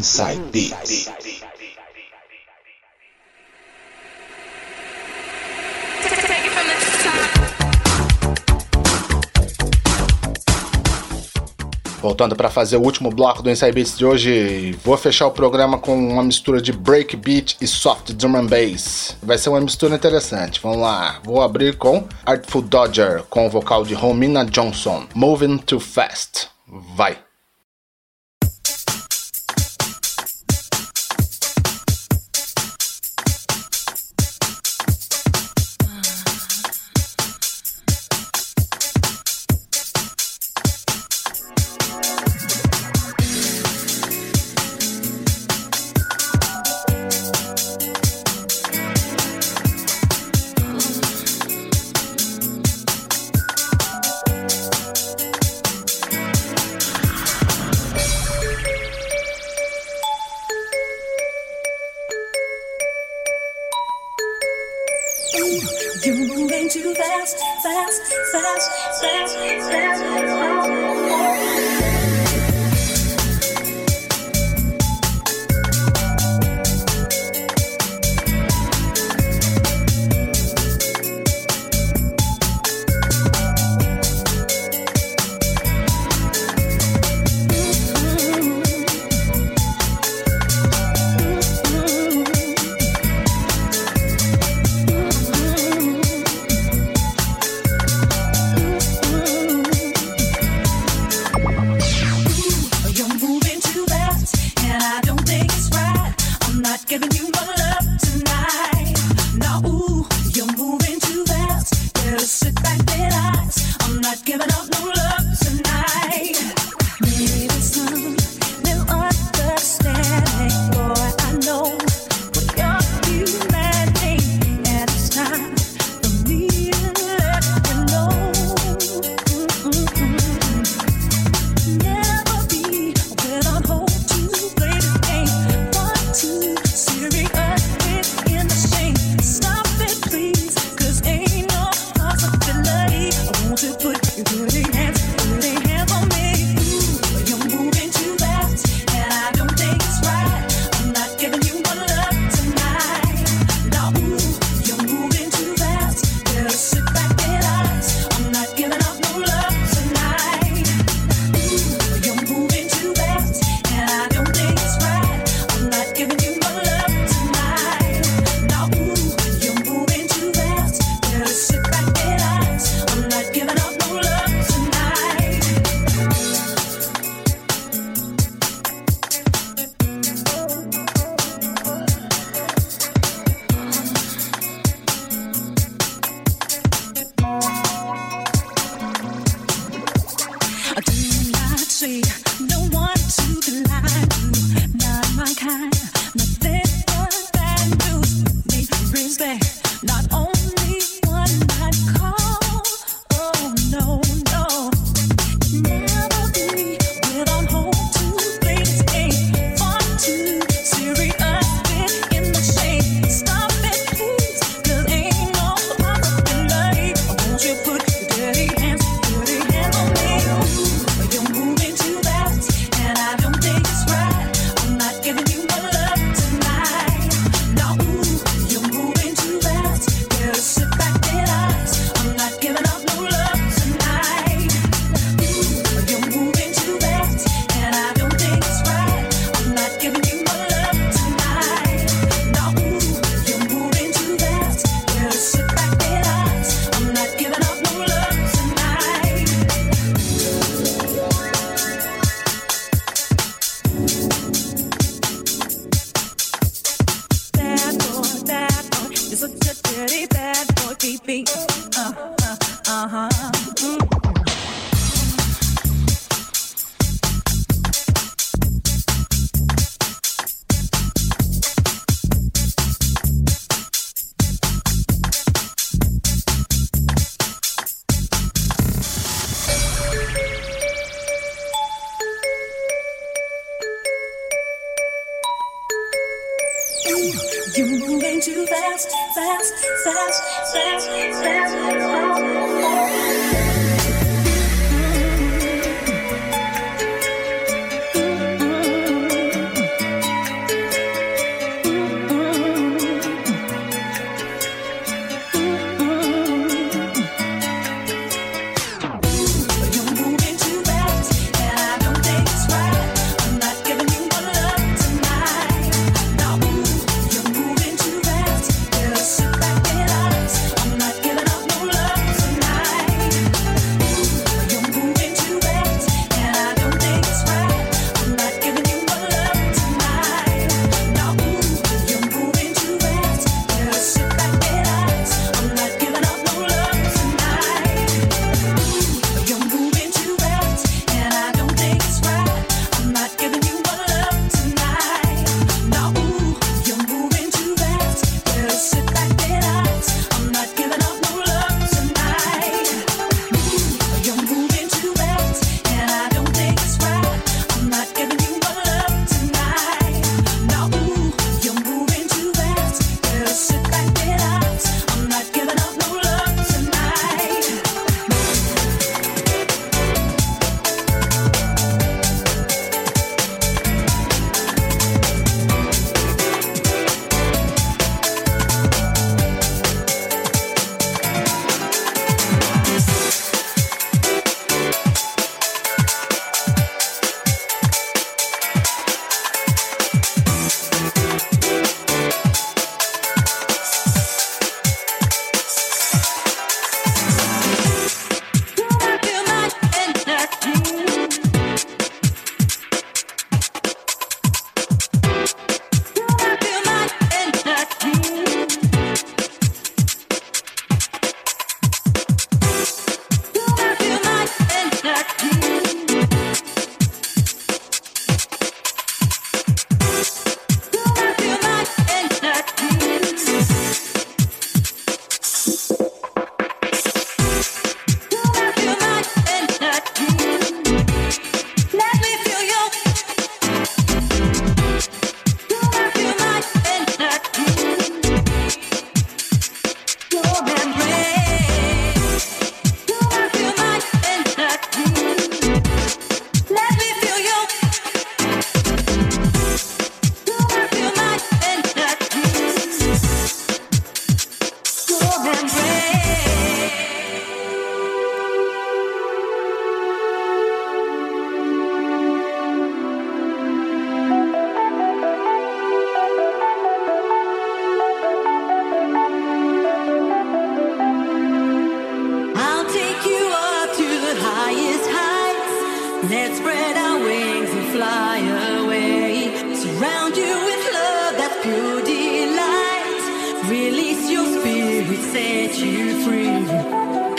Inside Beats. Voltando para fazer o último bloco do Inside Beats de hoje, vou fechar o programa com uma mistura de breakbeat e soft drum and bass. Vai ser uma mistura interessante. Vamos lá. Vou abrir com Artful Dodger com o vocal de Romina Johnson, Moving Too Fast. Vai. too fast, fast, fast, fast, fast. fast. to put pink. Release your spirit, set you free.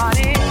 party.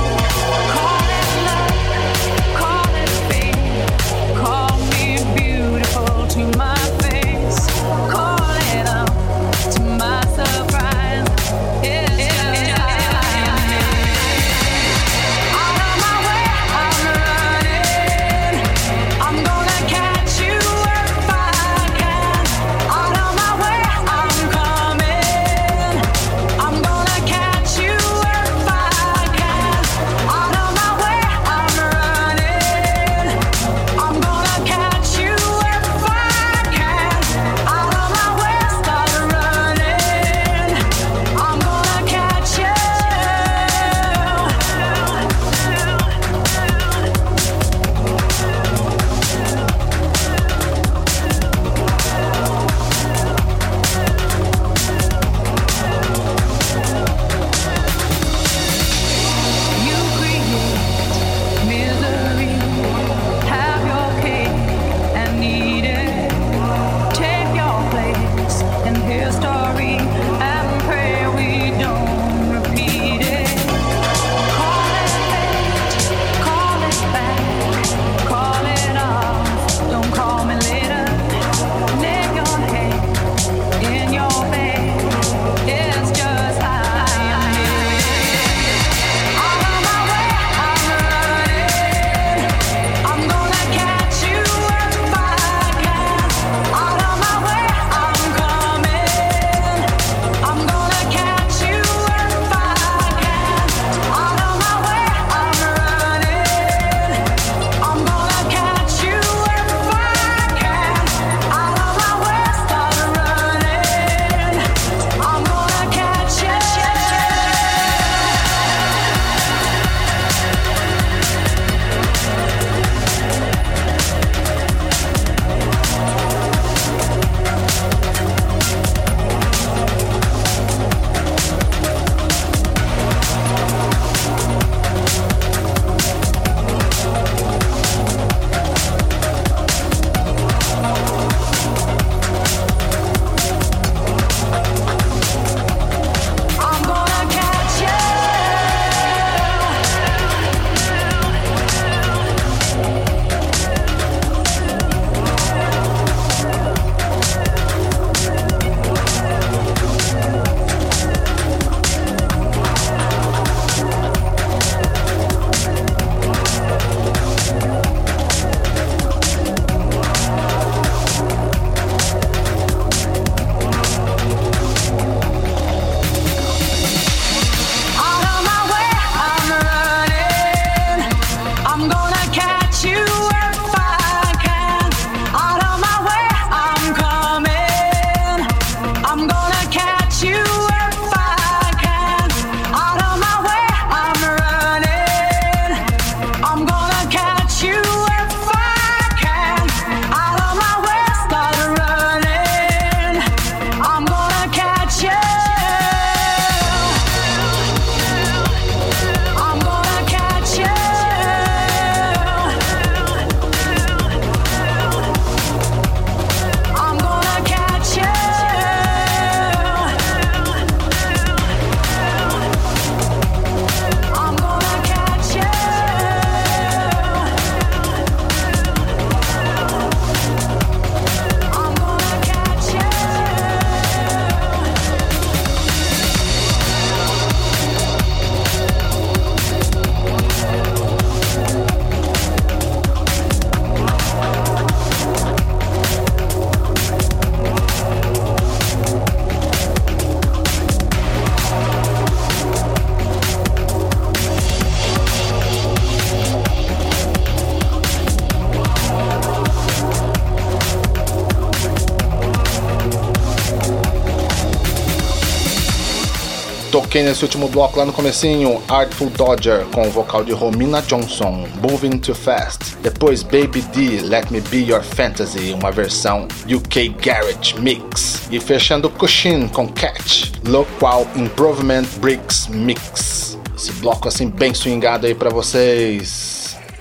Toquei nesse último bloco lá no comecinho Artful Dodger com o vocal de Romina Johnson, Moving Too Fast. Depois Baby D, Let Me Be Your Fantasy, uma versão UK Garage Mix. E fechando Cushin com Catch, Local Improvement Bricks Mix. Esse bloco assim bem swingado aí para vocês.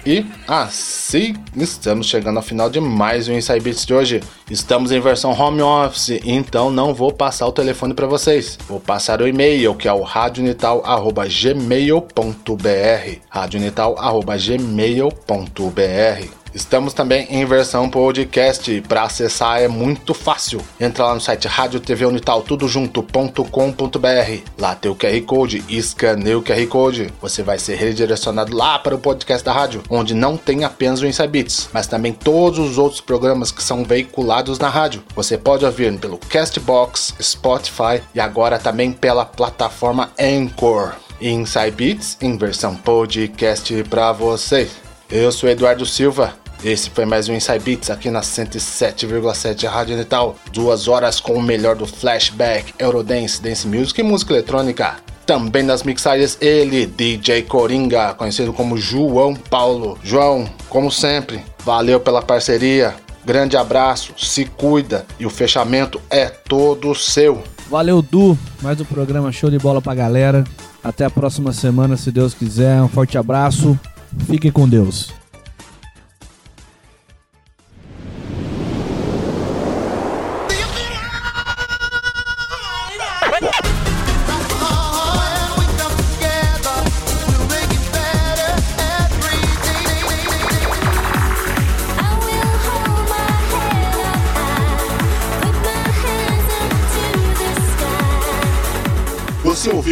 E assim estamos chegando ao final de mais um Inside Beats de hoje. Estamos em versão home office, então não vou passar o telefone para vocês. Vou passar o e-mail que é o radionital@gmail.br. radionital@gmail.br. Estamos também em versão podcast. Para acessar é muito fácil. Entra lá no site Rádio TV Unital, tudo junto.com.br. Lá tem o QR Code, escaneia o QR Code. Você vai ser redirecionado lá para o podcast da rádio, onde não tem apenas o Inside Beats, mas também todos os outros programas que são veiculados na rádio. Você pode ouvir pelo Castbox, Spotify e agora também pela plataforma Anchor. Inside Beats em versão podcast para vocês. Eu sou Eduardo Silva. Esse foi mais um Inside Beats aqui na 107,7 Rádio Natal. Duas horas com o melhor do flashback, Eurodance, Dance Music e música eletrônica. Também nas mixagens ele, DJ Coringa, conhecido como João Paulo. João, como sempre, valeu pela parceria. Grande abraço, se cuida e o fechamento é todo seu. Valeu, Du. Mais um programa show de bola pra galera. Até a próxima semana, se Deus quiser. Um forte abraço. Fique com Deus.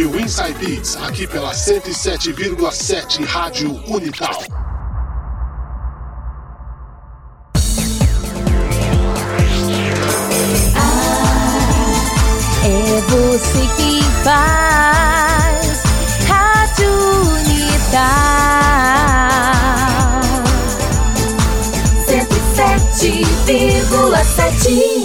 Ouviu Inside Beats aqui pela 107,7 Rádio Unital. É você que faz Rádio Unital 107,7